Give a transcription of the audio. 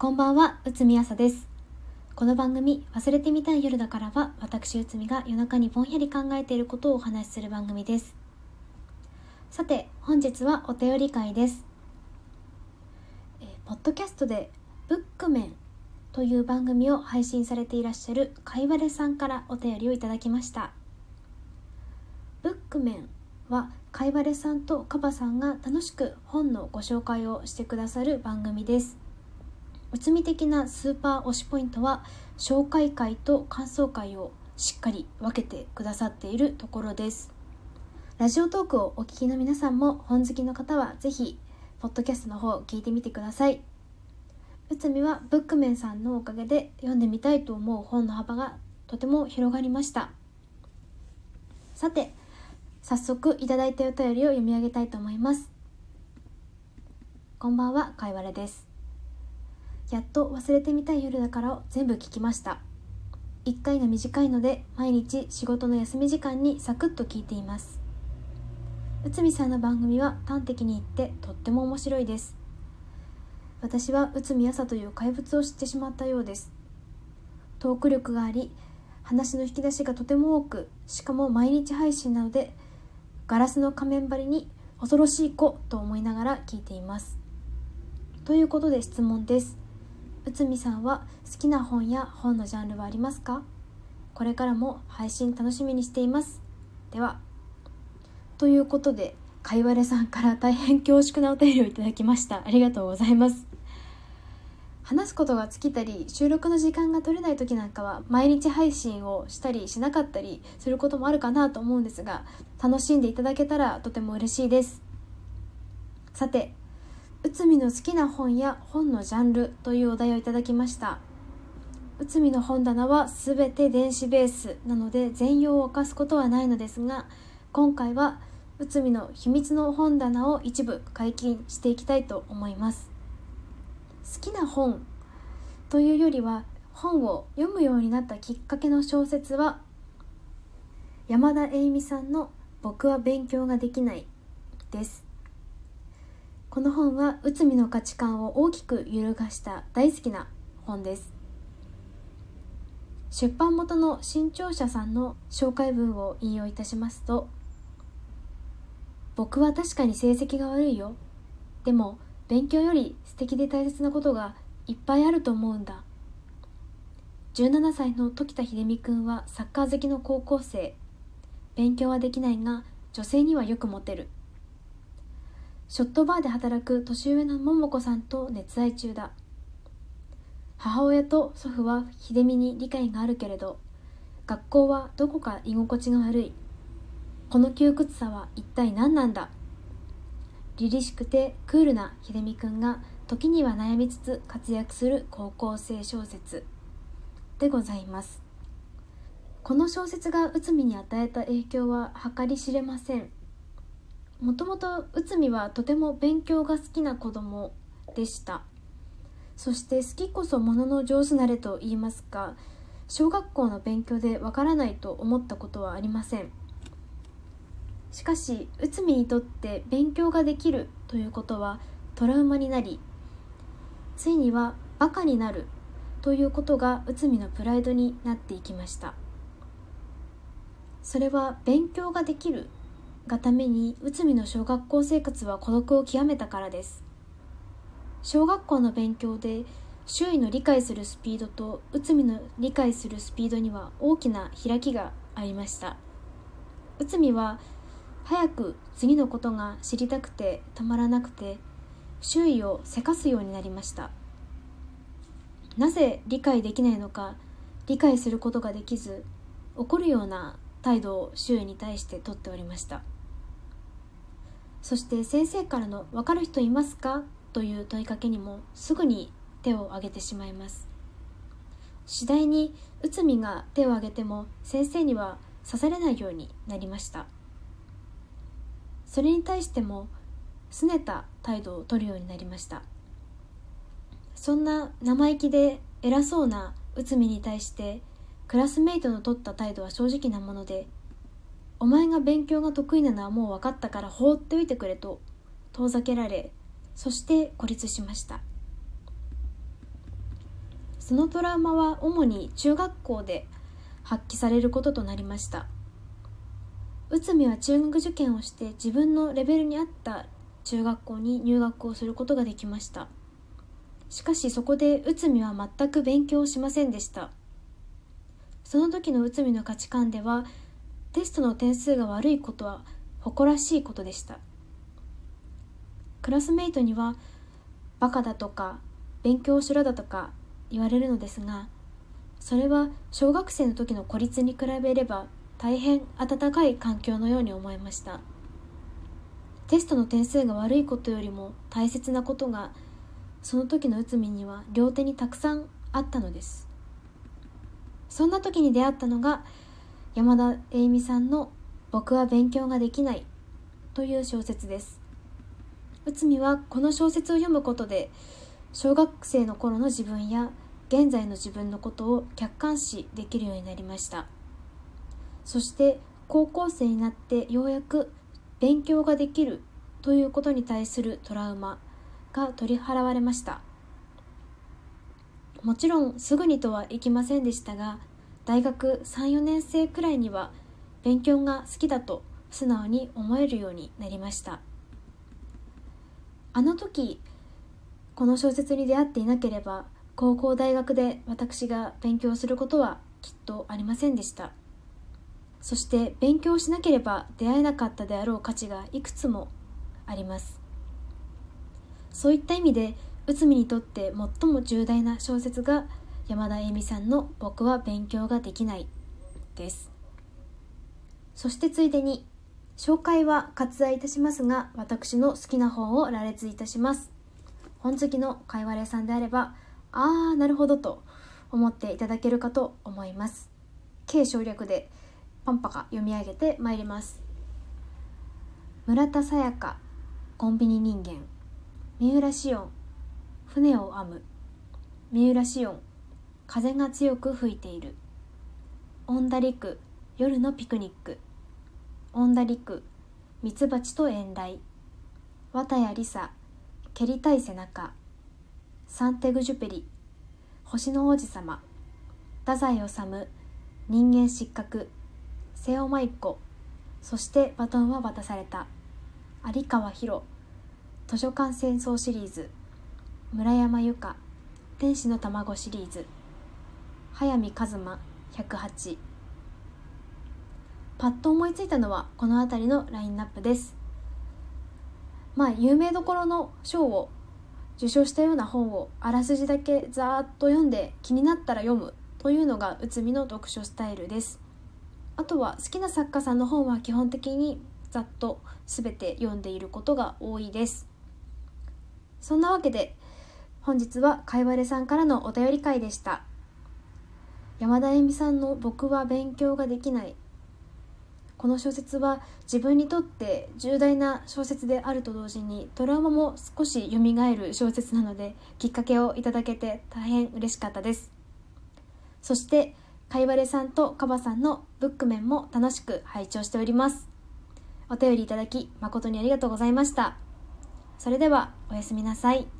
こんばんは、うつみあさです。この番組、忘れてみたい夜だからは、私うつみが夜中にぼんやり考えていることをお話しする番組です。さて、本日はお便り会です。えーポッドキャストで、ブックメンという番組を配信されていらっしゃるかいわれさんからお便りをいただきました。ブックメンは、かいわれさんとカバさんが楽しく本のご紹介をしてくださる番組です。うつみ的なスーパー推しポイントは紹介会と感想会をしっかり分けてくださっているところです。ラジオトークをお聞きの皆さんも本好きの方はぜひポッドキャストの方を聞いてみてください。うつみはブックメンさんのおかげで読んでみたいと思う本の幅がとても広がりました。さて早速いただいたお便りを読み上げたいと思います。こんばんはかいわれです。やっと忘れてみたい夜だからを全部聞きました。1回が短いので毎日仕事の休み時間にサクッと聞いています。内海さんの番組は端的に言ってとっても面白いです。私は内海朝という怪物を知ってしまったようです。トーク力があり話の引き出しがとても多くしかも毎日配信なのでガラスの仮面張りに恐ろしい子と思いながら聞いています。ということで質問です。内海さんは好きな本や本のジャンルはありますか？これからも配信楽しみにしています。ではということでかいわれさんから大変恐縮なお便りをいただきました。ありがとうございます。話すことが尽きたり収録の時間が取れない時なんかは毎日配信をしたりしなかったりすることもあるかなと思うんですが楽しんでいただけたらとても嬉しいです。さて内海の好きな本や本のジャンルというお題をいただきました。内海の本棚は全て電子ベースなので全容を明かすことはないのですが今回は内海の秘密の本棚を一部解禁していきたいと思います。好きな本というよりは本を読むようになったきっかけの小説は山田栄美さんの「僕は勉強ができない」です。この本は内海の価値観を大きく揺るがした大好きな本です。出版元の新潮社さんの紹介文を引用いたしますと「僕は確かに成績が悪いよ。でも勉強より素敵で大切なことがいっぱいあると思うんだ」17歳の時田秀美くんはサッカー好きの高校生。勉強はできないが女性にはよくモテる。ショットバーで働く年上の桃子さんと熱愛中だ。母親と祖父は秀美に理解があるけれど学校はどこか居心地が悪い。この窮屈さは一体何なんだ。凛々しくてクールな秀美くんが時には悩みつつ活躍する高校生小説。でございます。この小説が内海に与えた影響は計り知れません。もともと内海はとても勉強が好きな子供でした。そして好きこそものの上手なれと言いますか小学校の勉強でわからないと思ったことはありません。しかし内海にとって勉強ができるということはトラウマになりついにはバカになるということが内海のプライドになっていきました。それは勉強ができるがために内海の小学校生活は孤独を極めたからです。小学校の勉強で周囲の理解するスピードと内海の理解するスピードには大きな開きがありました。内海は早く次のことが知りたくてたまらなくて周囲をせかすようになりました。なぜ理解できないのか理解することができず怒るような態度を周囲に対してとっておりました。そして先生からの「分かる人いますか?」という問いかけにもすぐに手を挙げてしまいます。次第に内海が手を挙げても先生には刺されないようになりました。それに対しても拗ねた態度を取るようになりました。そんな生意気で偉そうな内海に対してクラスメイトの取った態度は正直なもので「お前が勉強が得意なのはもう分かったから放っておいてくれ」と遠ざけられそして孤立しました。そのトラウマは主に中学校で発揮されることとなりました。内海は中学受験をして自分のレベルに合った中学校に入学をすることができました。しかしそこで内海は全く勉強しませんでした。その時の内海の価値観ではテストの点数が悪いことは誇らしいことでした。クラスメイトにはバカだとか勉強しろだとか言われるのですがそれは小学生の時の孤立に比べれば大変温かい環境のように思いました。テストの点数が悪いことよりも大切なことがその時の内海には両手にたくさんあったのです。そんな時に出会ったのが山田栄美さんの「僕は勉強ができない」という小説です。内海はこの小説を読むことで小学生の頃の自分や現在の自分のことを客観視できるようになりました。そして高校生になってようやく勉強ができるということに対するトラウマが取り払われました。もちろんすぐにとはいきませんでしたが大学34年生くらいには勉強が好きだと素直に思えるようになりました。あの時この小説に出会っていなければ高校大学で私が勉強することはきっとありませんでした。そして勉強しなければ出会えなかったであろう価値がいくつもあります。そういった意味で内海にとって最も重大な小説が山田恵美さんの「僕は勉強ができない」です。そしてついでに紹介は割愛いたしますが私の好きな本を羅列いたします。本好きのかいわれさんであればああなるほどと思っていただけるかと思います。軽省略でパンパカ読み上げてまいります。村田沙耶香コンビニ人間。三浦紫音船を編む。三浦紫音風が強く吹いている。恩田陸夜のピクニック。恩田陸ミツバチと遠雷。綿谷りさ蹴りたい背中。サンテグジュペリ星の王子様。太宰治人間失格。瀬尾舞子そしてバトンは渡された。有川博図書館戦争シリーズ。村山由佳天使の卵シリーズ。速水一馬108パッと思いついたのはこの辺りのラインナップです。まあ有名どころの賞を受賞したような本をあらすじだけざーっと読んで気になったら読むというのが内海の読書スタイルです。あとは好きな作家さんの本は基本的にざっと全て読んでいることが多いです。そんなわけで本日はかいわれさんからのお便り会でした。山田恵美さんの「僕は勉強ができない」この小説は自分にとって重大な小説であると同時にトラウマも少し蘇る小説なのできっかけをいただけて大変嬉しかったです。そしてかいわれさんとかばさんのブックメンも楽しく拝聴しております。お便りいただき誠にありがとうございました。それではおやすみなさい。